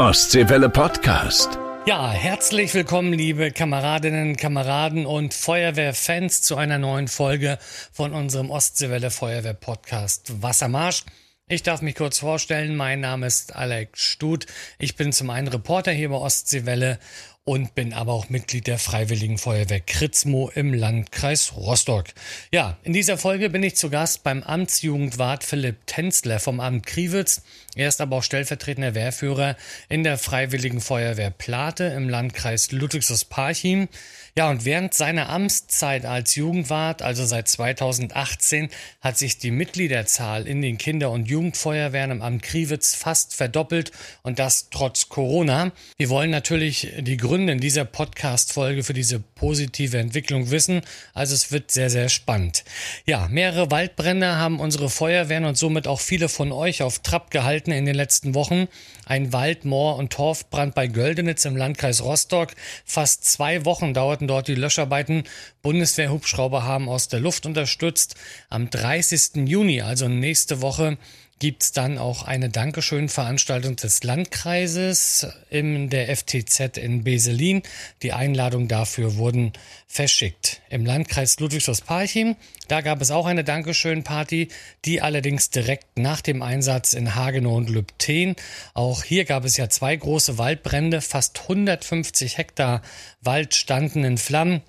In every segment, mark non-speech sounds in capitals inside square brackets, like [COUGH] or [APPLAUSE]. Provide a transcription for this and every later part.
Ostseewelle Podcast. Ja, herzlich willkommen, liebe Kameradinnen, Kameraden und Feuerwehrfans zu einer neuen Folge von unserem Ostseewelle Feuerwehr Podcast Wassermarsch. Ich darf mich kurz vorstellen. Mein Name ist Alex Stut. Ich bin zum einen Reporter hier bei Ostseewelle und bin aber auch Mitglied der Freiwilligen Feuerwehr Kritzmo im Landkreis Rostock. Ja, in dieser Folge bin ich zu Gast beim Amtsjugendwart Philipp Tenzler vom Amt Kriwitz. Er ist aber auch stellvertretender Wehrführer in der Freiwilligen Feuerwehr Plate im Landkreis Ludwigshaus-Parchim. Ja, und während seiner Amtszeit als Jugendwart, also seit 2018, hat sich die Mitgliederzahl in den Kinder- und Jugendfeuerwehren im Amt Kriwitz fast verdoppelt und das trotz Corona. Wir wollen natürlich die Gründe in dieser Podcast-Folge für diese positive Entwicklung wissen, also es wird sehr, sehr spannend. Ja, mehrere Waldbrände haben unsere Feuerwehren und somit auch viele von euch auf Trab gehalten in den letzten Wochen. Ein Wald-, Moor- und Torfbrand bei Göldenitz im Landkreis Rostock. Fast zwei Wochen dauert starten dort die Löscharbeiten. Bundeswehrhubschrauber haben aus der Luft unterstützt. Am 30. Juni, also nächste Woche, gibt es dann auch eine Dankeschön-Veranstaltung des Landkreises in der FTZ in Beselin. Die Einladungen dafür wurden verschickt. Im Landkreis Ludwigshaus-Parchim, da gab es auch eine Dankeschön-Party, die allerdings direkt nach dem Einsatz in Hagenow und Lübten. Auch hier gab es ja zwei große Waldbrände. Fast 150 Hektar Wald standen in Flammen.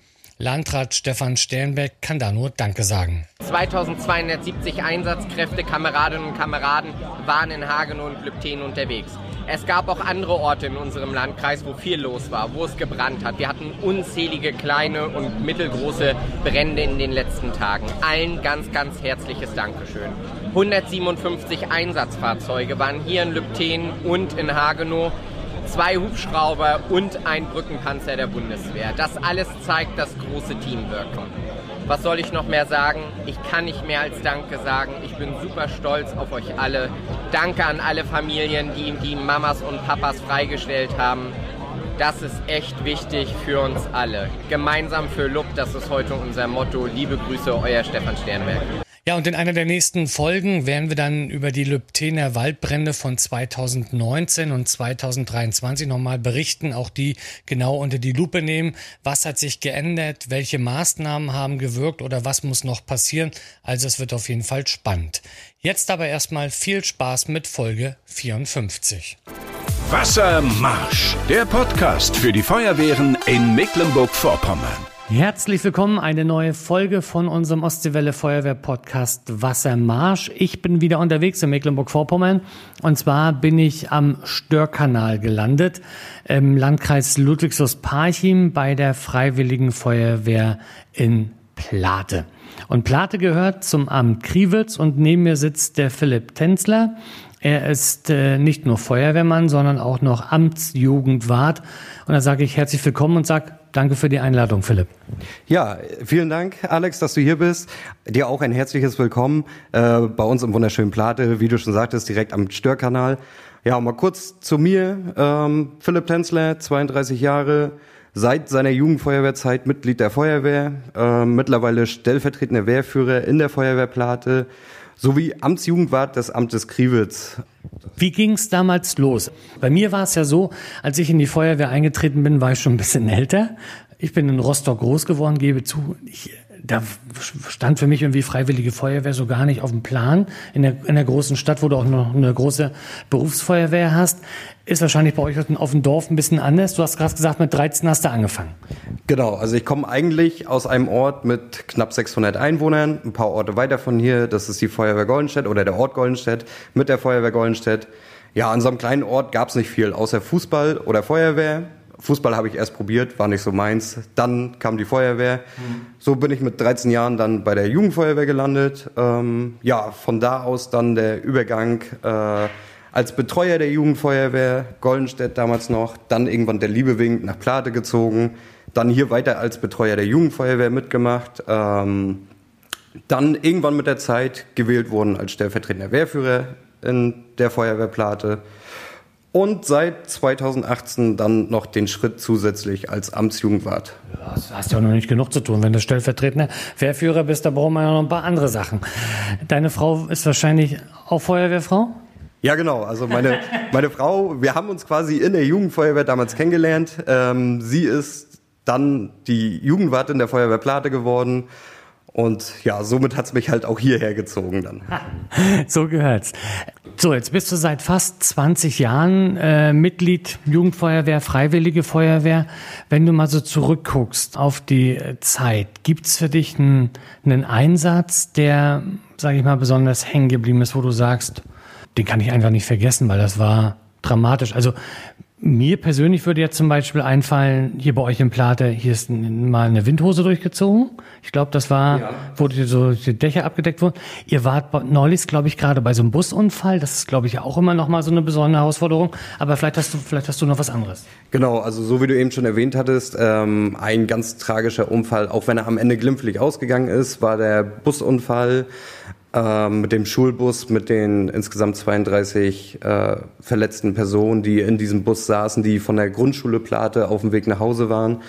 Landrat Stefan Sternbeck kann da nur Danke sagen. 2270 Einsatzkräfte, Kameradinnen und Kameraden waren in Hagenow und Lübten unterwegs. Es gab auch andere Orte in unserem Landkreis, wo viel los war, wo es gebrannt hat. Wir hatten unzählige kleine und mittelgroße Brände in den letzten Tagen. Allen ganz, ganz herzliches Dankeschön. 157 Einsatzfahrzeuge waren hier in Lübten und in Hagenow zwei Hubschrauber und ein Brückenpanzer der Bundeswehr. Das alles zeigt das große Teamwirken. Was soll ich noch mehr sagen? Ich kann nicht mehr als Danke sagen. Ich bin super stolz auf euch alle. Danke an alle Familien, die die Mamas und Papas freigestellt haben. Das ist echt wichtig für uns alle. Gemeinsam für Lub, das ist heute unser Motto. Liebe Grüße, euer Stefan Sternberg. Ja, und in einer der nächsten Folgen werden wir dann über die Lübtener Waldbrände von 2019 und 2023 nochmal berichten, auch die genau unter die Lupe nehmen. Was hat sich geändert? Welche Maßnahmen haben gewirkt oder was muss noch passieren? Also es wird auf jeden Fall spannend. Jetzt aber erstmal viel Spaß mit Folge 54. Wassermarsch, der Podcast für die Feuerwehren in Mecklenburg-Vorpommern. Herzlich willkommen, eine neue Folge von unserem Ostseewelle Feuerwehr Podcast Wassermarsch. Ich bin wieder unterwegs in Mecklenburg-Vorpommern und zwar bin ich am Störkanal gelandet im Landkreis Ludwigslust-Parchim bei der Freiwilligen Feuerwehr in Plate. Und Plate gehört zum Amt Kriwitz und neben mir sitzt der Philipp Tenzler. Er ist äh, nicht nur Feuerwehrmann, sondern auch noch Amtsjugendwart. Und da sage ich herzlich willkommen und sage danke für die Einladung, Philipp. Ja, vielen Dank, Alex, dass du hier bist. Dir auch ein herzliches Willkommen äh, bei uns im wunderschönen Plate, wie du schon sagtest, direkt am Störkanal. Ja, mal kurz zu mir. Ähm, Philipp Tenzler, 32 Jahre, seit seiner Jugendfeuerwehrzeit Mitglied der Feuerwehr, äh, mittlerweile stellvertretender Wehrführer in der Feuerwehrplate sowie Amtsjugendwart des Amtes Kriwitz. Wie ging es damals los? Bei mir war es ja so, als ich in die Feuerwehr eingetreten bin, war ich schon ein bisschen älter. Ich bin in Rostock groß geworden, gebe zu, ich da stand für mich irgendwie Freiwillige Feuerwehr so gar nicht auf dem Plan. In der, in der großen Stadt, wo du auch noch eine große Berufsfeuerwehr hast, ist wahrscheinlich bei euch auf dem Dorf ein bisschen anders. Du hast gerade gesagt, mit 13 hast du angefangen. Genau, also ich komme eigentlich aus einem Ort mit knapp 600 Einwohnern, ein paar Orte weiter von hier. Das ist die Feuerwehr Goldenstedt oder der Ort Goldenstedt mit der Feuerwehr Goldenstedt. Ja, an so einem kleinen Ort gab es nicht viel, außer Fußball oder Feuerwehr. Fußball habe ich erst probiert, war nicht so meins. Dann kam die Feuerwehr. So bin ich mit 13 Jahren dann bei der Jugendfeuerwehr gelandet. Ähm, ja, von da aus dann der Übergang äh, als Betreuer der Jugendfeuerwehr, Goldenstedt damals noch, dann irgendwann der Liebewink nach Plate gezogen, dann hier weiter als Betreuer der Jugendfeuerwehr mitgemacht. Ähm, dann irgendwann mit der Zeit gewählt worden als stellvertretender Wehrführer in der Feuerwehrplate und seit 2018 dann noch den Schritt zusätzlich als Amtsjugendwart. Ja, das hast ja auch noch nicht genug zu tun. Wenn du stellvertretender Wehrführer bist, da brauchen wir ja noch ein paar andere Sachen. Deine Frau ist wahrscheinlich auch Feuerwehrfrau? Ja, genau. Also meine, meine Frau, wir haben uns quasi in der Jugendfeuerwehr damals kennengelernt. Ähm, sie ist dann die Jugendwartin der Feuerwehr Plate geworden. Und ja, somit hat's mich halt auch hierher gezogen dann. [LAUGHS] so gehört's. So, jetzt bist du seit fast 20 Jahren äh, Mitglied Jugendfeuerwehr, Freiwillige Feuerwehr. Wenn du mal so zurückguckst auf die Zeit, gibt's für dich einen, einen Einsatz, der, sage ich mal, besonders hängen geblieben ist, wo du sagst, den kann ich einfach nicht vergessen, weil das war dramatisch. Also mir persönlich würde jetzt zum Beispiel einfallen, hier bei euch im Plate, hier ist mal eine Windhose durchgezogen. Ich glaube, das war, ja. wo die, so die Dächer abgedeckt wurden. Ihr wart neulich, glaube ich, gerade bei so einem Busunfall. Das ist, glaube ich, auch immer noch mal so eine besondere Herausforderung. Aber vielleicht hast du, vielleicht hast du noch was anderes. Genau, also so wie du eben schon erwähnt hattest, ähm, ein ganz tragischer Unfall. Auch wenn er am Ende glimpflich ausgegangen ist, war der Busunfall mit dem Schulbus, mit den insgesamt 32 äh, verletzten Personen, die in diesem Bus saßen, die von der Grundschule Plate auf dem Weg nach Hause waren.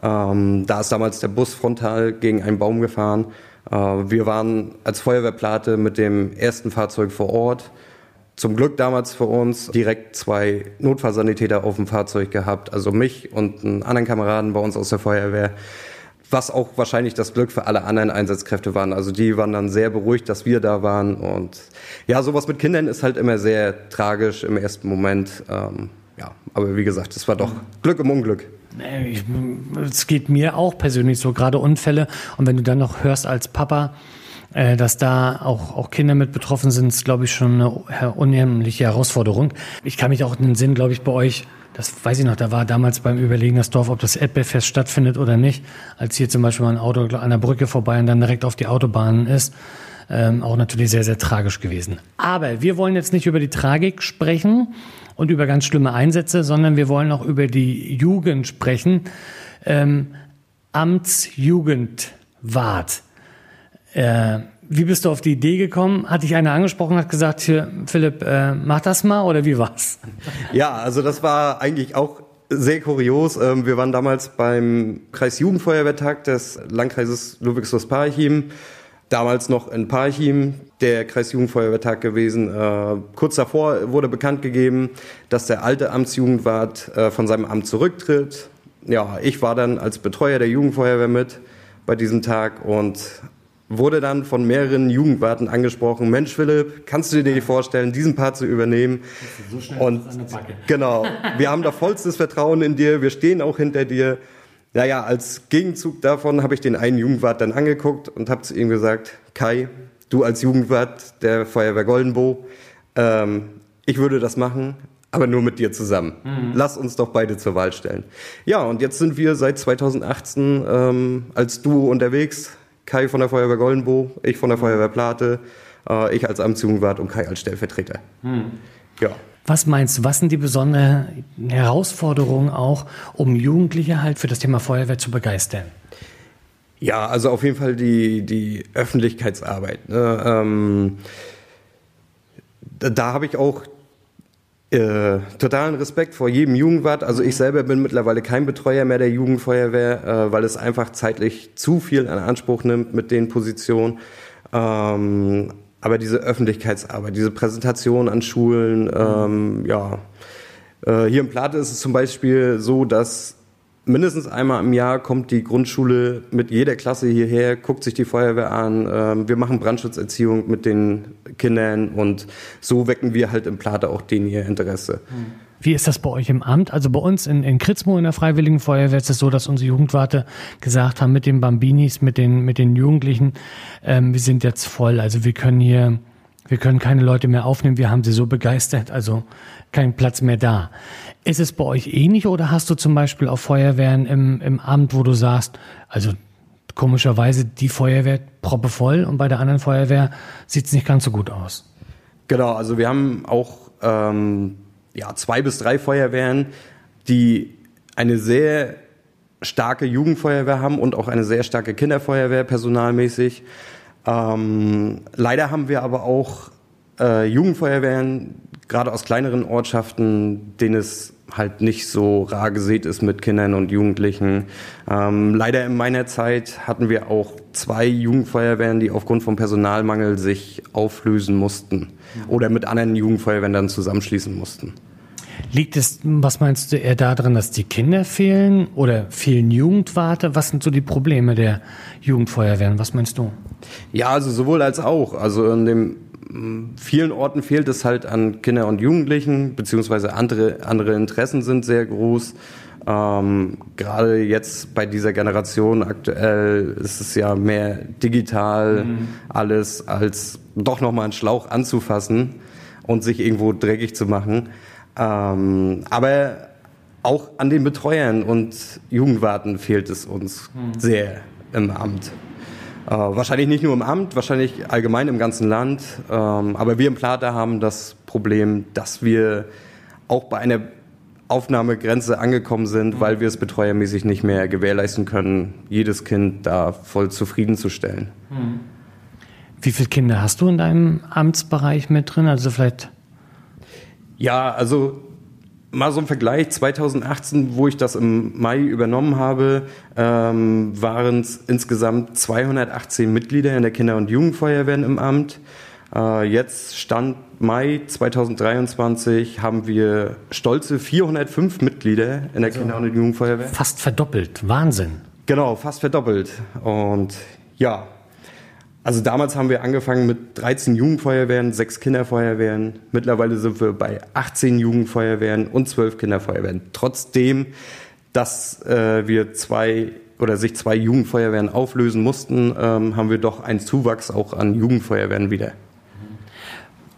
Ähm, da ist damals der Bus frontal gegen einen Baum gefahren. Äh, wir waren als Feuerwehrplate mit dem ersten Fahrzeug vor Ort. Zum Glück damals für uns direkt zwei Notfallsanitäter auf dem Fahrzeug gehabt, also mich und einen anderen Kameraden bei uns aus der Feuerwehr was auch wahrscheinlich das Glück für alle anderen Einsatzkräfte waren. Also die waren dann sehr beruhigt, dass wir da waren. Und ja, sowas mit Kindern ist halt immer sehr tragisch im ersten Moment. Ähm, ja, aber wie gesagt, es war doch Glück im Unglück. Es geht mir auch persönlich so, gerade Unfälle. Und wenn du dann noch hörst als Papa, äh, dass da auch, auch Kinder mit betroffen sind, ist, glaube ich, schon eine unheimliche Herausforderung. Ich kann mich auch in den Sinn, glaube ich, bei euch das weiß ich noch, da war damals beim Überlegen das Dorf, ob das Erdbeerfest stattfindet oder nicht, als hier zum Beispiel mal ein Auto an der Brücke vorbei und dann direkt auf die Autobahn ist. Ähm, auch natürlich sehr, sehr tragisch gewesen. Aber wir wollen jetzt nicht über die Tragik sprechen und über ganz schlimme Einsätze, sondern wir wollen auch über die Jugend sprechen. Ähm, Amtsjugendwart. Äh, wie bist du auf die Idee gekommen? Hat dich einer angesprochen, hat gesagt, hier, Philipp, äh, mach das mal oder wie war's? Ja, also das war eigentlich auch sehr kurios. Ähm, wir waren damals beim Kreisjugendfeuerwehrtag des Landkreises Ludwigsburg-Parchim, damals noch in Parchim, der Kreisjugendfeuerwehrtag gewesen. Äh, kurz davor wurde bekannt gegeben, dass der alte Amtsjugendwart äh, von seinem Amt zurücktritt. Ja, ich war dann als Betreuer der Jugendfeuerwehr mit bei diesem Tag und wurde dann von mehreren Jugendwarten angesprochen, Mensch Philipp, kannst du dir vorstellen, diesen Part zu übernehmen? So und genau, wir haben da vollstes Vertrauen in dir, wir stehen auch hinter dir. Naja, als Gegenzug davon habe ich den einen Jugendwart dann angeguckt und habe zu ihm gesagt, Kai, du als Jugendwart der Feuerwehr Goldenbo, ähm, ich würde das machen, aber nur mit dir zusammen. Mhm. Lass uns doch beide zur Wahl stellen. Ja, und jetzt sind wir seit 2018 ähm, als Duo unterwegs, Kai von der Feuerwehr Goldenbo, ich von der Feuerwehr Plate, äh, ich als Amtsjugendwart und Kai als Stellvertreter. Hm. Ja. Was meinst du, was sind die besonderen Herausforderungen auch, um Jugendliche halt für das Thema Feuerwehr zu begeistern? Ja, also auf jeden Fall die, die Öffentlichkeitsarbeit. Ne? Ähm, da, da habe ich auch äh, totalen Respekt vor jedem Jugendwart. Also ich selber bin mittlerweile kein Betreuer mehr der Jugendfeuerwehr, äh, weil es einfach zeitlich zu viel in Anspruch nimmt mit den Positionen. Ähm, aber diese Öffentlichkeitsarbeit, diese Präsentation an Schulen, ähm, ja. Äh, hier in Plate ist es zum Beispiel so, dass mindestens einmal im Jahr kommt die Grundschule mit jeder Klasse hierher, guckt sich die Feuerwehr an. Ähm, wir machen Brandschutzerziehung mit den Kindern und so wecken wir halt im Plate auch denen ihr Interesse. Wie ist das bei euch im Amt? Also bei uns in, in Kritzmo in der Freiwilligen Feuerwehr ist es so, dass unsere Jugendwarte gesagt haben, mit den Bambinis, mit den, mit den Jugendlichen, ähm, wir sind jetzt voll. Also wir können hier, wir können keine Leute mehr aufnehmen. Wir haben sie so begeistert. Also kein Platz mehr da. Ist es bei euch ähnlich oder hast du zum Beispiel auf Feuerwehren im, im Amt, wo du sagst, also komischerweise die Feuerwehr proppevoll und bei der anderen Feuerwehr sieht es nicht ganz so gut aus? Genau, also wir haben auch ähm, ja, zwei bis drei Feuerwehren, die eine sehr starke Jugendfeuerwehr haben und auch eine sehr starke Kinderfeuerwehr personalmäßig. Ähm, leider haben wir aber auch äh, Jugendfeuerwehren, gerade aus kleineren Ortschaften, denen es halt nicht so rar gesät ist mit Kindern und Jugendlichen. Ähm, leider in meiner Zeit hatten wir auch zwei Jugendfeuerwehren, die aufgrund von Personalmangel sich auflösen mussten oder mit anderen Jugendfeuerwehren dann zusammenschließen mussten. Liegt es, was meinst du, eher daran, dass die Kinder fehlen oder fehlen Jugendwarte? Was sind so die Probleme der Jugendfeuerwehren? Was meinst du? Ja, also sowohl als auch. Also in den vielen Orten fehlt es halt an Kinder und Jugendlichen, beziehungsweise andere, andere Interessen sind sehr groß. Ähm, gerade jetzt bei dieser Generation aktuell ist es ja mehr digital mhm. alles als doch nochmal einen Schlauch anzufassen und sich irgendwo dreckig zu machen. Ähm, aber auch an den Betreuern und Jugendwarten fehlt es uns mhm. sehr im Amt. Äh, wahrscheinlich nicht nur im Amt, wahrscheinlich allgemein im ganzen Land. Ähm, aber wir im Plata haben das Problem, dass wir auch bei einer Aufnahmegrenze angekommen sind, mhm. weil wir es betreuermäßig nicht mehr gewährleisten können, jedes Kind da voll zufriedenzustellen. Mhm. Wie viele Kinder hast du in deinem Amtsbereich mit drin? Also vielleicht ja, also mal so ein Vergleich. 2018, wo ich das im Mai übernommen habe, ähm, waren es insgesamt 218 Mitglieder in der Kinder- und Jugendfeuerwehr im Amt. Äh, jetzt Stand Mai 2023 haben wir stolze 405 Mitglieder in der also Kinder- und Jugendfeuerwehr. Fast verdoppelt. Wahnsinn. Genau, fast verdoppelt. Und ja, also damals haben wir angefangen mit 13 Jugendfeuerwehren, 6 Kinderfeuerwehren. Mittlerweile sind wir bei 18 Jugendfeuerwehren und 12 Kinderfeuerwehren. Trotzdem, dass äh, wir zwei oder sich zwei Jugendfeuerwehren auflösen mussten, ähm, haben wir doch einen Zuwachs auch an Jugendfeuerwehren wieder.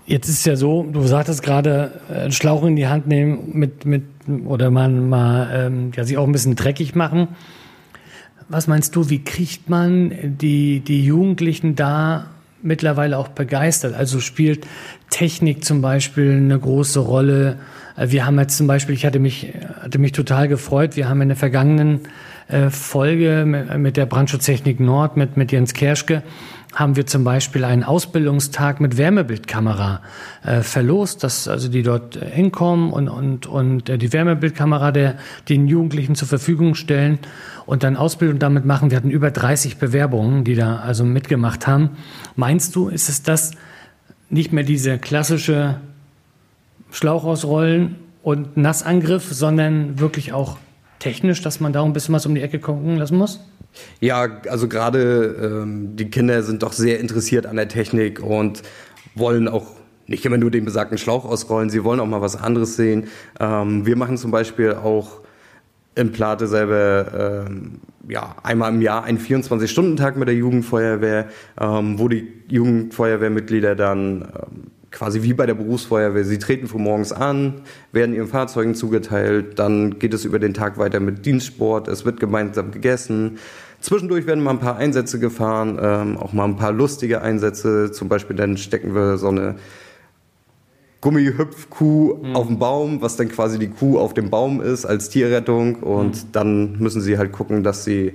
Jetzt ist ja so, du sagtest gerade, äh, einen Schlauch in die Hand nehmen mit, mit oder man mal ähm, ja, sich auch ein bisschen dreckig machen. Was meinst du, wie kriegt man die, die Jugendlichen da mittlerweile auch begeistert? Also spielt Technik zum Beispiel eine große Rolle? Äh, wir haben jetzt zum Beispiel, ich hatte mich, hatte mich total gefreut, wir haben in der vergangenen äh, Folge mit der Brandschutztechnik Nord, mit, mit Jens Kerschke, haben wir zum Beispiel einen Ausbildungstag mit Wärmebildkamera äh, verlost, dass also die dort äh, hinkommen und, und, und äh, die Wärmebildkamera der, den Jugendlichen zur Verfügung stellen und dann Ausbildung damit machen. Wir hatten über 30 Bewerbungen, die da also mitgemacht haben. Meinst du, ist es das nicht mehr diese klassische Schlauch ausrollen und Nassangriff, sondern wirklich auch technisch, dass man da ein bisschen was um die Ecke gucken lassen muss? Ja, also gerade ähm, die Kinder sind doch sehr interessiert an der Technik und wollen auch nicht immer nur den besagten Schlauch ausrollen, sie wollen auch mal was anderes sehen. Ähm, wir machen zum Beispiel auch im Plate selber ähm, ja, einmal im Jahr einen 24-Stunden-Tag mit der Jugendfeuerwehr, ähm, wo die Jugendfeuerwehrmitglieder dann ähm, quasi wie bei der Berufsfeuerwehr. Sie treten von morgens an, werden ihren Fahrzeugen zugeteilt, dann geht es über den Tag weiter mit Dienstsport, es wird gemeinsam gegessen. Zwischendurch werden mal ein paar Einsätze gefahren, ähm, auch mal ein paar lustige Einsätze. Zum Beispiel dann stecken wir so eine Gummihüpfkuh mhm. auf dem Baum, was dann quasi die Kuh auf dem Baum ist als Tierrettung. Und mhm. dann müssen sie halt gucken, dass sie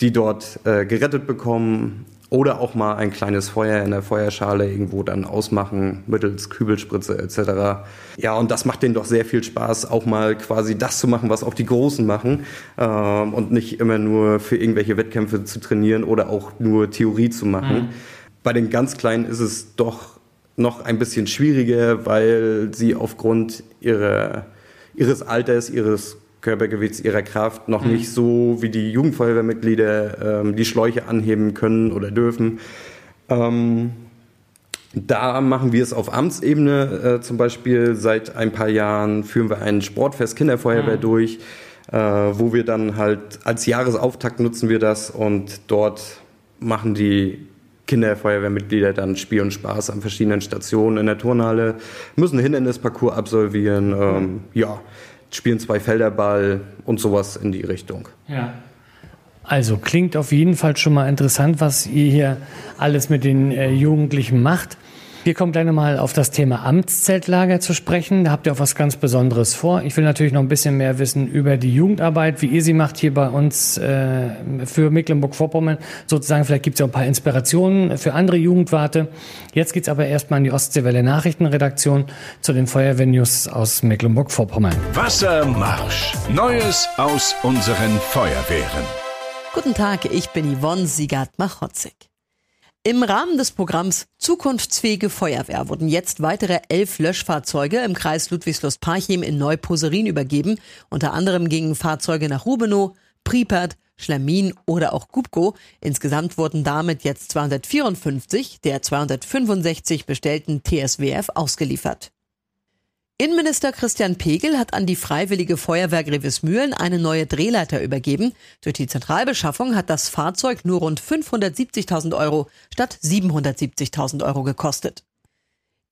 die dort äh, gerettet bekommen. Oder auch mal ein kleines Feuer in der Feuerschale irgendwo dann ausmachen, mittels Kübelspritze etc. Ja, und das macht denen doch sehr viel Spaß, auch mal quasi das zu machen, was auch die Großen machen. Ähm, und nicht immer nur für irgendwelche Wettkämpfe zu trainieren oder auch nur Theorie zu machen. Mhm. Bei den ganz Kleinen ist es doch noch ein bisschen schwieriger, weil sie aufgrund ihrer, ihres Alters, ihres Körpergewichts, ihrer Kraft noch mhm. nicht so wie die Jugendfeuerwehrmitglieder ähm, die Schläuche anheben können oder dürfen. Ähm, da machen wir es auf Amtsebene äh, zum Beispiel. Seit ein paar Jahren führen wir ein Sportfest Kinderfeuerwehr mhm. durch, äh, wo wir dann halt als Jahresauftakt nutzen wir das und dort machen die Kinderfeuerwehrmitglieder dann Spiel und Spaß an verschiedenen Stationen in der Turnhalle, müssen Hindernisparcours absolvieren, ähm, ja, spielen zwei Felderball und sowas in die Richtung. Ja. Also klingt auf jeden Fall schon mal interessant, was ihr hier alles mit den äh, Jugendlichen macht. Wir kommen gleich nochmal auf das Thema Amtszeltlager zu sprechen. Da habt ihr auch was ganz Besonderes vor. Ich will natürlich noch ein bisschen mehr wissen über die Jugendarbeit, wie ihr sie macht hier bei uns äh, für Mecklenburg-Vorpommern. Sozusagen, vielleicht gibt es ja auch ein paar Inspirationen für andere Jugendwarte. Jetzt geht's aber erstmal in die Ostseewelle Nachrichtenredaktion zu den Feuerwehrnews aus Mecklenburg-Vorpommern. Wassermarsch. Neues aus unseren Feuerwehren. Guten Tag, ich bin Yvonne Siegert-Machotzig. Im Rahmen des Programms Zukunftsfähige Feuerwehr wurden jetzt weitere elf Löschfahrzeuge im Kreis Ludwigslust-Parchim in Neuposerin übergeben. Unter anderem gingen Fahrzeuge nach Rubenow, Pripert, Schlemin oder auch Gubko. Insgesamt wurden damit jetzt 254 der 265 bestellten TSWF ausgeliefert. Innenminister Christian Pegel hat an die Freiwillige Feuerwehr Grevesmühlen eine neue Drehleiter übergeben. Durch die Zentralbeschaffung hat das Fahrzeug nur rund 570.000 Euro statt 770.000 Euro gekostet.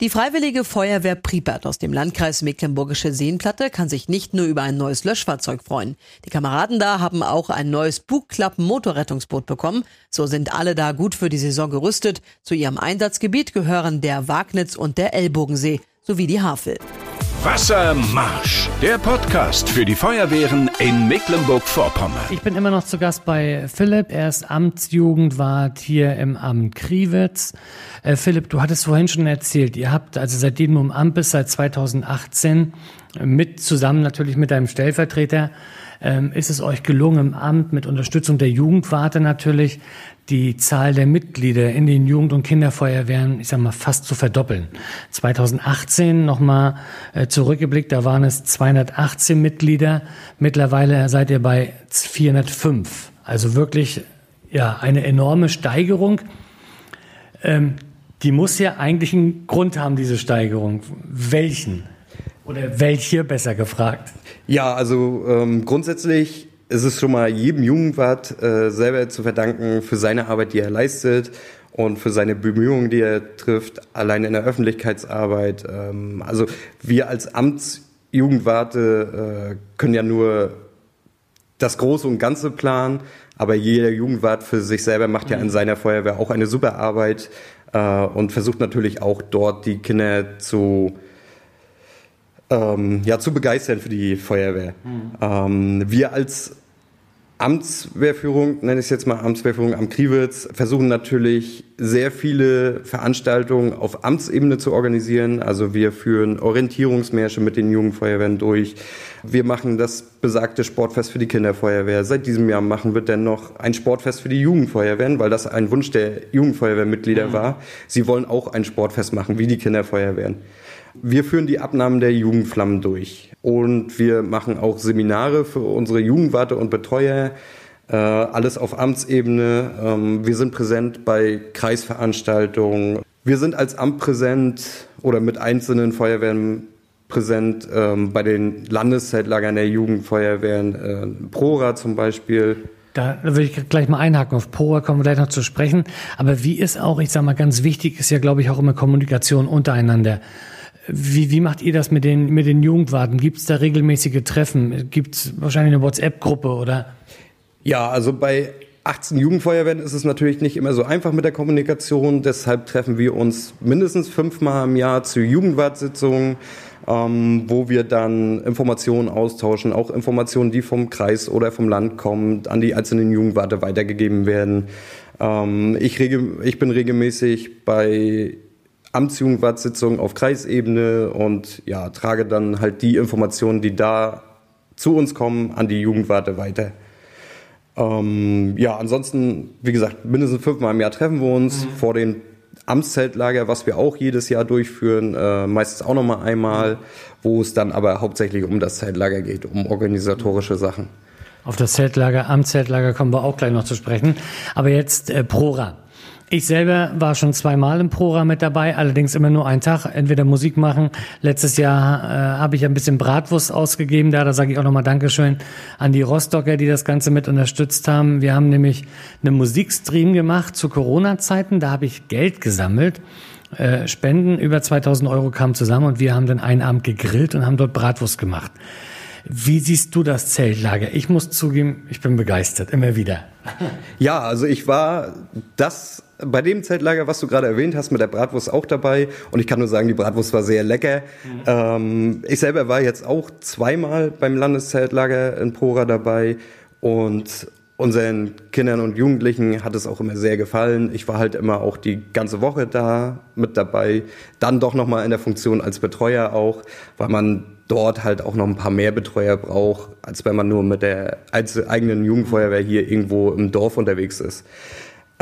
Die Freiwillige Feuerwehr Pripert aus dem Landkreis Mecklenburgische Seenplatte kann sich nicht nur über ein neues Löschfahrzeug freuen. Die Kameraden da haben auch ein neues Bugklappen-Motorrettungsboot bekommen. So sind alle da gut für die Saison gerüstet. Zu ihrem Einsatzgebiet gehören der Wagnitz und der Ellbogensee sowie die Havel. Wassermarsch, der Podcast für die Feuerwehren in Mecklenburg-Vorpommern. Ich bin immer noch zu Gast bei Philipp. Er ist Amtsjugendwart hier im Amt Kriwitz. Äh, Philipp, du hattest vorhin schon erzählt, ihr habt also seitdem du im Amt bist, seit 2018, mit zusammen natürlich mit deinem Stellvertreter, ähm, ist es euch gelungen, im Amt mit Unterstützung der Jugendwarte natürlich die Zahl der Mitglieder in den Jugend- und Kinderfeuerwehren, ich sag mal, fast zu verdoppeln. 2018 nochmal äh, zurückgeblickt, da waren es 218 Mitglieder. Mittlerweile seid ihr bei 405. Also wirklich, ja, eine enorme Steigerung. Ähm, die muss ja eigentlich einen Grund haben, diese Steigerung. Welchen? Oder welche, besser gefragt? Ja, also ähm, grundsätzlich ist es schon mal jedem Jugendwart äh, selber zu verdanken für seine Arbeit, die er leistet und für seine Bemühungen, die er trifft, allein in der Öffentlichkeitsarbeit. Ähm, also wir als Amtsjugendwarte äh, können ja nur das Große und Ganze planen, aber jeder Jugendwart für sich selber macht ja in seiner Feuerwehr auch eine super Arbeit äh, und versucht natürlich auch dort die Kinder zu ähm, ja, zu begeistern für die Feuerwehr. Mhm. Ähm, wir als Amtswehrführung, nenne ich es jetzt mal Amtswehrführung am Kriwitz, versuchen natürlich sehr viele Veranstaltungen auf Amtsebene zu organisieren. Also wir führen Orientierungsmärsche mit den Jugendfeuerwehren durch. Wir machen das besagte Sportfest für die Kinderfeuerwehr. Seit diesem Jahr machen wir dennoch ein Sportfest für die Jugendfeuerwehren, weil das ein Wunsch der Jugendfeuerwehrmitglieder mhm. war. Sie wollen auch ein Sportfest machen, wie die Kinderfeuerwehren. Wir führen die Abnahmen der Jugendflammen durch und wir machen auch Seminare für unsere Jugendwarte und Betreuer. Äh, alles auf Amtsebene. Ähm, wir sind präsent bei Kreisveranstaltungen. Wir sind als Amt präsent oder mit einzelnen Feuerwehren präsent ähm, bei den Landeszeltlagern der Jugendfeuerwehren, äh, Prora zum Beispiel. Da würde ich gleich mal einhaken. Auf Prora kommen wir gleich noch zu sprechen. Aber wie ist auch, ich sage mal, ganz wichtig ist ja, glaube ich, auch immer Kommunikation untereinander. Wie, wie macht ihr das mit den, mit den Jugendwarten? Gibt es da regelmäßige Treffen? Gibt es wahrscheinlich eine WhatsApp-Gruppe oder? Ja, also bei 18 Jugendfeuerwehren ist es natürlich nicht immer so einfach mit der Kommunikation. Deshalb treffen wir uns mindestens fünfmal im Jahr zu Jugendwartsitzungen, ähm, wo wir dann Informationen austauschen, auch Informationen, die vom Kreis oder vom Land kommen, an die einzelnen Jugendwarte weitergegeben werden. Ähm, ich, ich bin regelmäßig bei Amtsjugendwartsitzung auf Kreisebene und ja, trage dann halt die Informationen, die da zu uns kommen, an die Jugendwarte weiter. Ähm, ja, ansonsten, wie gesagt, mindestens fünfmal im Jahr treffen wir uns mhm. vor dem Amtszeltlager, was wir auch jedes Jahr durchführen, äh, meistens auch nochmal einmal, wo es dann aber hauptsächlich um das Zeltlager geht, um organisatorische Sachen. Auf das Zeltlager, Amtszeltlager kommen wir auch gleich noch zu sprechen. Aber jetzt äh, Prora. Ich selber war schon zweimal im Programm mit dabei, allerdings immer nur einen Tag, entweder Musik machen. Letztes Jahr äh, habe ich ein bisschen Bratwurst ausgegeben, da, da sage ich auch nochmal Dankeschön an die Rostocker, die das Ganze mit unterstützt haben. Wir haben nämlich einen Musikstream gemacht zu Corona-Zeiten, da habe ich Geld gesammelt. Äh, Spenden über 2000 Euro kamen zusammen und wir haben dann einen Abend gegrillt und haben dort Bratwurst gemacht. Wie siehst du das Zeltlager? Ich muss zugeben, ich bin begeistert, immer wieder. Ja, also ich war das bei dem Zeltlager, was du gerade erwähnt hast, mit der Bratwurst auch dabei. Und ich kann nur sagen, die Bratwurst war sehr lecker. Mhm. Ähm, ich selber war jetzt auch zweimal beim Landeszeltlager in Pora dabei. Und unseren Kindern und Jugendlichen hat es auch immer sehr gefallen. Ich war halt immer auch die ganze Woche da mit dabei. Dann doch nochmal in der Funktion als Betreuer auch, weil man dort halt auch noch ein paar mehr Betreuer braucht, als wenn man nur mit der eigenen Jugendfeuerwehr hier irgendwo im Dorf unterwegs ist.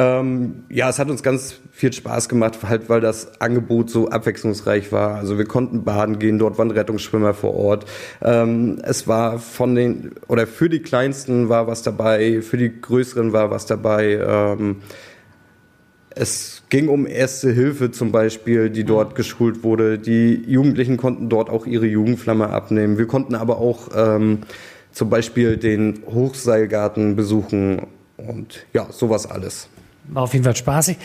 Ähm, ja, es hat uns ganz viel Spaß gemacht, halt weil das Angebot so abwechslungsreich war. Also wir konnten baden gehen, dort waren Rettungsschwimmer vor Ort. Ähm, es war von den, oder für die Kleinsten war was dabei, für die Größeren war was dabei. Ähm, es ging um Erste Hilfe zum Beispiel, die dort geschult wurde. Die Jugendlichen konnten dort auch ihre Jugendflamme abnehmen. Wir konnten aber auch ähm, zum Beispiel den Hochseilgarten besuchen und ja, sowas alles. War auf jeden Fall spaßig.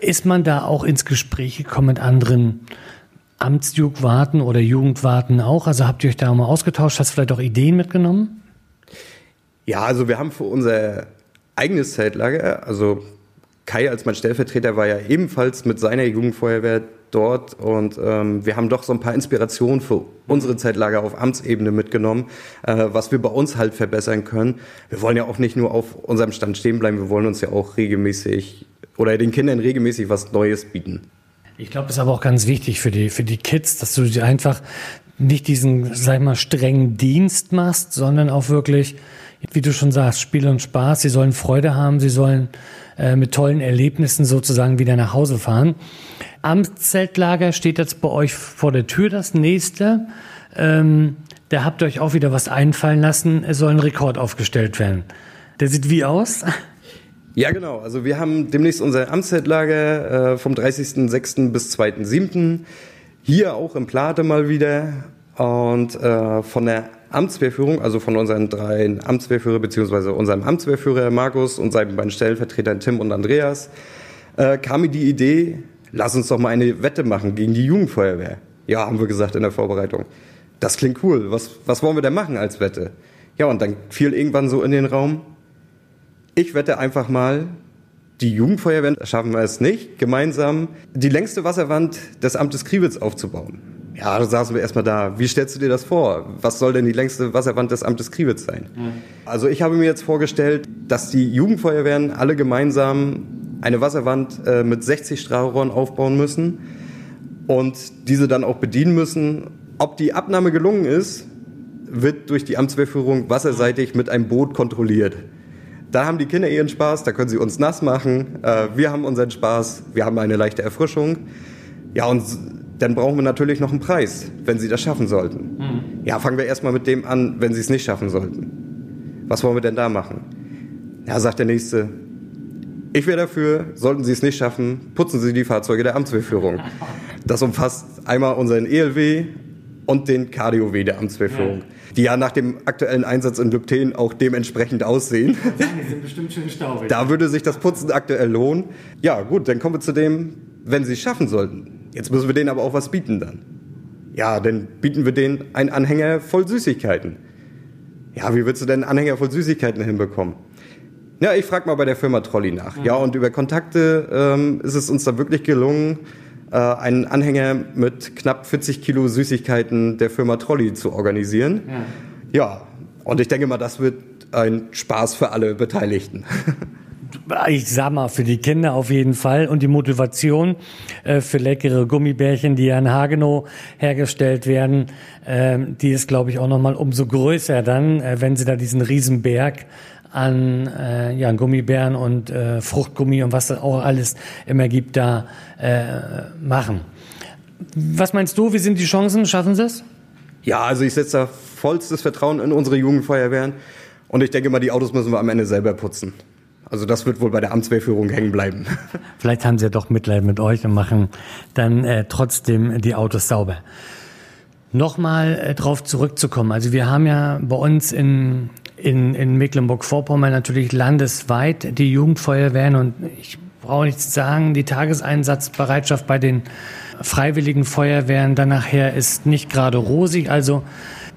Ist man da auch ins Gespräch gekommen mit anderen Amtsjugendwarten oder Jugendwarten auch? Also habt ihr euch da mal ausgetauscht? Hast du vielleicht auch Ideen mitgenommen? Ja, also wir haben für unser eigenes Zeltlager, also Kai als mein Stellvertreter war ja ebenfalls mit seiner Jugendfeuerwehr dort und ähm, wir haben doch so ein paar Inspirationen für unsere Zeitlager auf Amtsebene mitgenommen, äh, was wir bei uns halt verbessern können. Wir wollen ja auch nicht nur auf unserem Stand stehen bleiben, wir wollen uns ja auch regelmäßig oder den Kindern regelmäßig was Neues bieten. Ich glaube, es ist aber auch ganz wichtig für die, für die Kids, dass du sie einfach nicht diesen, sag ich mal, strengen Dienst machst, sondern auch wirklich, wie du schon sagst, Spiel und Spaß. Sie sollen Freude haben, sie sollen äh, mit tollen Erlebnissen sozusagen wieder nach Hause fahren. Amtszeltlager steht jetzt bei euch vor der Tür, das nächste. Ähm, da habt ihr euch auch wieder was einfallen lassen. Es soll ein Rekord aufgestellt werden. Der sieht wie aus? Ja, genau. Also wir haben demnächst unser Amtszeltlager äh, vom 30.06. bis 2.07. Hier auch im Plate mal wieder. Und äh, von der Amtswehrführung, also von unseren drei Amtswehrführer, beziehungsweise unserem Amtswehrführer Markus und seinen beiden Stellvertretern Tim und Andreas, äh, kam mir die Idee, lass uns doch mal eine Wette machen gegen die Jugendfeuerwehr. Ja, haben wir gesagt in der Vorbereitung. Das klingt cool. Was, was wollen wir denn machen als Wette? Ja, und dann fiel irgendwann so in den Raum, ich wette einfach mal, die Jugendfeuerwehr schaffen wir es nicht, gemeinsam die längste Wasserwand des Amtes Kriwitz aufzubauen. Ja, da saßen wir erstmal da. Wie stellst du dir das vor? Was soll denn die längste Wasserwand des Amtes Kriwitz sein? Mhm. Also ich habe mir jetzt vorgestellt, dass die Jugendfeuerwehren alle gemeinsam eine Wasserwand äh, mit 60 Strahlrohren aufbauen müssen und diese dann auch bedienen müssen. Ob die Abnahme gelungen ist, wird durch die Amtswehrführung wasserseitig mit einem Boot kontrolliert. Da haben die Kinder ihren Spaß, da können sie uns nass machen. Äh, wir haben unseren Spaß, wir haben eine leichte Erfrischung. Ja, und dann brauchen wir natürlich noch einen Preis, wenn sie das schaffen sollten. Mhm. Ja, fangen wir erstmal mit dem an, wenn sie es nicht schaffen sollten. Was wollen wir denn da machen? Ja, sagt der Nächste, ich wäre dafür, sollten Sie es nicht schaffen, putzen Sie die Fahrzeuge der Amtswehrführung. [LAUGHS] Das umfasst einmal unseren ELW und den KDOW der Amtswehrführung, ja. die ja nach dem aktuellen Einsatz in Lübten auch dementsprechend aussehen. [LAUGHS] Die sind bestimmt schön staubig. Da würde sich das Putzen aktuell lohnen. Ja, gut, dann kommen wir zu dem, wenn Sie es schaffen sollten. Jetzt müssen wir denen aber auch was bieten dann. Ja, dann bieten wir denen einen Anhänger voll Süßigkeiten. Ja, wie willst du denn einen Anhänger voll Süßigkeiten hinbekommen? Ja, ich frage mal bei der Firma Trolli nach. Mhm. Ja, und über Kontakte ähm, ist es uns da wirklich gelungen, äh, einen Anhänger mit knapp 40 Kilo Süßigkeiten der Firma Trolli zu organisieren. Ja, ja und ich denke mal, das wird ein Spaß für alle Beteiligten. [LAUGHS] ich sag mal, für die Kinder auf jeden Fall. Und die Motivation äh, für leckere Gummibärchen, die ja in Hagenow hergestellt werden, äh, die ist, glaube ich, auch nochmal umso größer dann, äh, wenn sie da diesen Riesenberg an äh, ja, Gummibären und äh, Fruchtgummi und was das auch alles immer gibt, da äh, machen. Was meinst du, wie sind die Chancen? Schaffen sie es? Ja, also ich setze da vollstes Vertrauen in unsere Jugendfeuerwehren und ich denke mal, die Autos müssen wir am Ende selber putzen. Also das wird wohl bei der Amtswehrführung hängen bleiben. [LAUGHS] Vielleicht haben sie ja doch Mitleid mit euch und machen dann äh, trotzdem die Autos sauber. Nochmal äh, drauf zurückzukommen. Also wir haben ja bei uns in, in, in Mecklenburg-Vorpommern natürlich landesweit die Jugendfeuerwehren und ich brauche nichts sagen, die Tageseinsatzbereitschaft bei den freiwilligen Feuerwehren dann nachher ist nicht gerade rosig. Also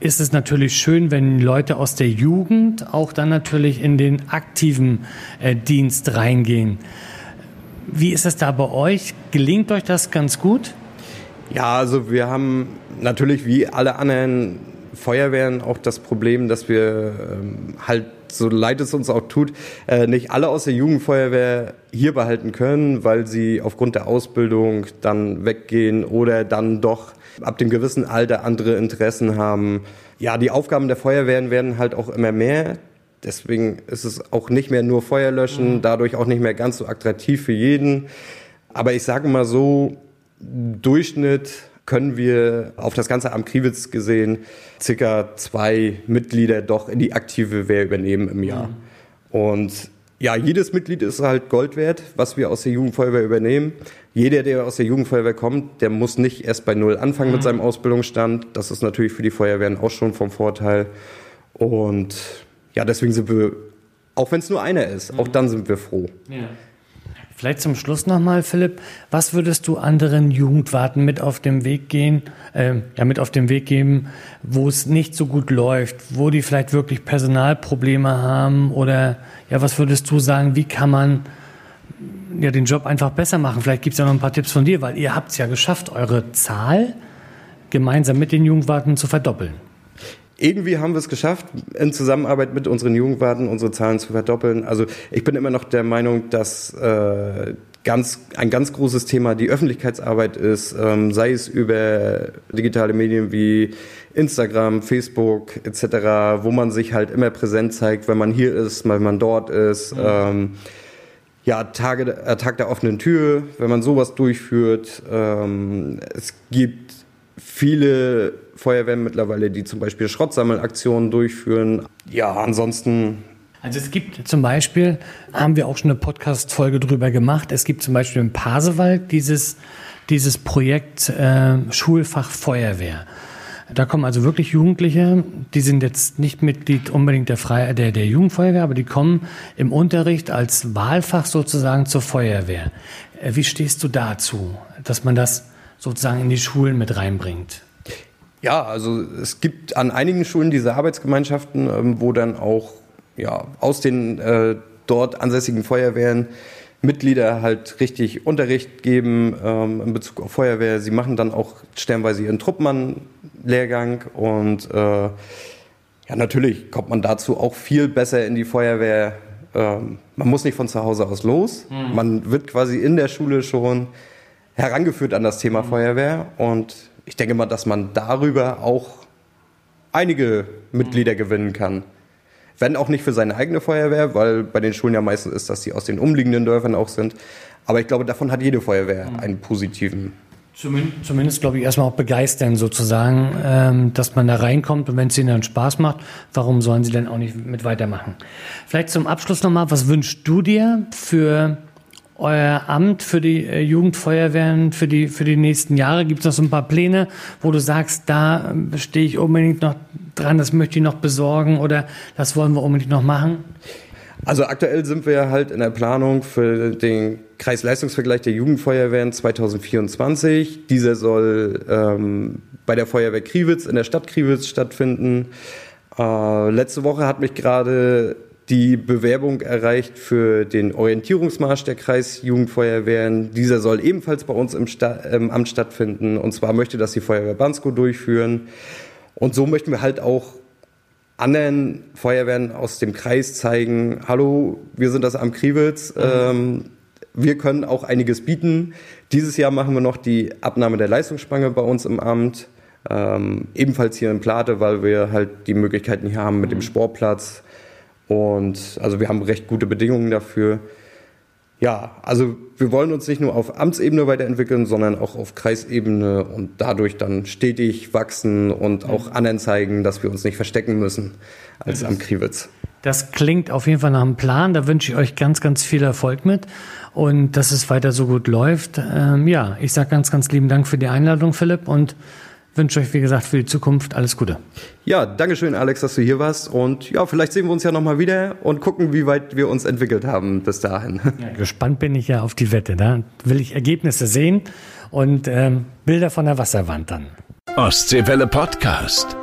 ist es natürlich schön, wenn Leute aus der Jugend auch dann natürlich in den aktiven äh, Dienst reingehen. Wie ist es da bei euch? Gelingt euch das ganz gut? Ja, also wir haben natürlich wie alle anderen Feuerwehren auch das Problem, dass wir ähm, halt, so leid es uns auch tut, äh, nicht alle aus der Jugendfeuerwehr hier behalten können, weil sie aufgrund der Ausbildung dann weggehen oder dann doch ab dem gewissen Alter andere Interessen haben. Ja, die Aufgaben der Feuerwehren werden halt auch immer mehr. Deswegen ist es auch nicht mehr nur Feuer löschen, mhm. dadurch auch nicht mehr ganz so attraktiv für jeden. Aber ich sage mal so, Durchschnitt können wir auf das ganze Amt Kriwitz gesehen circa zwei Mitglieder doch in die aktive Wehr übernehmen im Jahr. Mhm. Und ja, jedes Mitglied ist halt Gold wert, was wir aus der Jugendfeuerwehr übernehmen. Jeder, der aus der Jugendfeuerwehr kommt, der muss nicht erst bei Null anfangen mhm. mit seinem Ausbildungsstand. Das ist natürlich für die Feuerwehren auch schon vom Vorteil. Und ja, deswegen sind wir, auch wenn es nur einer ist, mhm. auch dann sind wir froh. Ja. Vielleicht zum Schluss nochmal, Philipp, was würdest du anderen Jugendwarten mit auf dem Weg gehen, äh, ja, mit auf den Weg geben, wo es nicht so gut läuft, wo die vielleicht wirklich Personalprobleme haben oder ja, was würdest du sagen, wie kann man ja den Job einfach besser machen? Vielleicht gibt es ja noch ein paar Tipps von dir, weil ihr habt es ja geschafft, eure Zahl gemeinsam mit den Jugendwarten zu verdoppeln irgendwie haben wir es geschafft, in Zusammenarbeit mit unseren Jugendwarten unsere Zahlen zu verdoppeln. Also ich bin immer noch der Meinung, dass äh, ganz, ein ganz großes Thema die Öffentlichkeitsarbeit ist, ähm, sei es über digitale Medien wie Instagram, Facebook etc., wo man sich halt immer präsent zeigt, wenn man hier ist, wenn man dort ist. Mhm. Ähm, ja, Tage, äh, Tag der offenen Tür, wenn man sowas durchführt. Ähm, es gibt viele Feuerwehren mittlerweile, die zum Beispiel Schrottsammelaktionen durchführen. Ja, ansonsten also es gibt zum Beispiel, haben wir auch schon eine Podcast-Folge drüber gemacht, es gibt zum Beispiel im Pasewald dieses, dieses Projekt äh, Schulfach Feuerwehr. Da kommen also wirklich Jugendliche, die sind jetzt nicht Mitglied unbedingt der, Freie, der, der Jugendfeuerwehr, aber die kommen im Unterricht als Wahlfach sozusagen zur Feuerwehr. Äh, wie stehst du dazu, dass man das sozusagen in die Schulen mit reinbringt? Ja, also es gibt an einigen Schulen diese Arbeitsgemeinschaften, ähm, wo dann auch ja, aus den äh, dort ansässigen Feuerwehren Mitglieder halt richtig Unterricht geben ähm, in Bezug auf Feuerwehr. Sie machen dann auch stellenweise ihren Truppmann-Lehrgang und äh, ja, natürlich kommt man dazu auch viel besser in die Feuerwehr. Ähm, man muss nicht von zu Hause aus los. Mhm. Man wird quasi in der Schule schon herangeführt an das Thema mhm. Feuerwehr und ich denke mal, dass man darüber auch einige Mitglieder gewinnen kann. Wenn auch nicht für seine eigene Feuerwehr, weil bei den Schulen ja meistens ist, dass sie aus den umliegenden Dörfern auch sind. Aber ich glaube, davon hat jede Feuerwehr mhm. einen positiven. Zumindest, zumindest glaube ich, erstmal auch begeistern sozusagen, ähm, dass man da reinkommt und wenn es ihnen dann Spaß macht, warum sollen sie denn auch nicht mit weitermachen? Vielleicht zum Abschluss nochmal, was wünschst du dir für euer Amt für die äh, Jugendfeuerwehren für die, für die nächsten Jahre? Gibt es noch so ein paar Pläne, wo du sagst, da ähm, stehe ich unbedingt noch dran, das möchte ich noch besorgen oder das wollen wir unbedingt noch machen? Also aktuell sind wir halt in der Planung für den Kreisleistungsvergleich der Jugendfeuerwehren 2024. Dieser soll ähm, bei der Feuerwehr Kriwitz in der Stadt Kriwitz stattfinden. Äh, letzte Woche hat mich gerade die Bewerbung erreicht für den Orientierungsmarsch der Kreisjugendfeuerwehren. Dieser soll ebenfalls bei uns im, Sta im Amt stattfinden. Und zwar möchte das die Feuerwehr Bansko durchführen. Und so möchten wir halt auch anderen Feuerwehren aus dem Kreis zeigen, hallo, wir sind das Amt Kriwitz. Mhm. Ähm, wir können auch einiges bieten. Dieses Jahr machen wir noch die Abnahme der Leistungsspange bei uns im Amt. Ähm, ebenfalls hier in Plate, weil wir halt die Möglichkeiten hier haben mit dem mhm. Sportplatz und also wir haben recht gute Bedingungen dafür. Ja, also wir wollen uns nicht nur auf Amtsebene weiterentwickeln, sondern auch auf Kreisebene und dadurch dann stetig wachsen und auch anderen zeigen, dass wir uns nicht verstecken müssen als am Kriwitz. Das klingt auf jeden Fall nach einem Plan. Da wünsche ich euch ganz, ganz viel Erfolg mit und dass es weiter so gut läuft. Ähm, ja, ich sage ganz, ganz lieben Dank für die Einladung, Philipp, und wünsche euch, wie gesagt, für die Zukunft alles Gute. Ja, Dankeschön, Alex, dass du hier warst. Und ja, vielleicht sehen wir uns ja nochmal wieder und gucken, wie weit wir uns entwickelt haben bis dahin. [LAUGHS] Ja, gespannt bin ich ja auf die Wette. Da will ich Ergebnisse sehen und ähm, Bilder von der Wasserwand dann. Ostseewelle Podcast.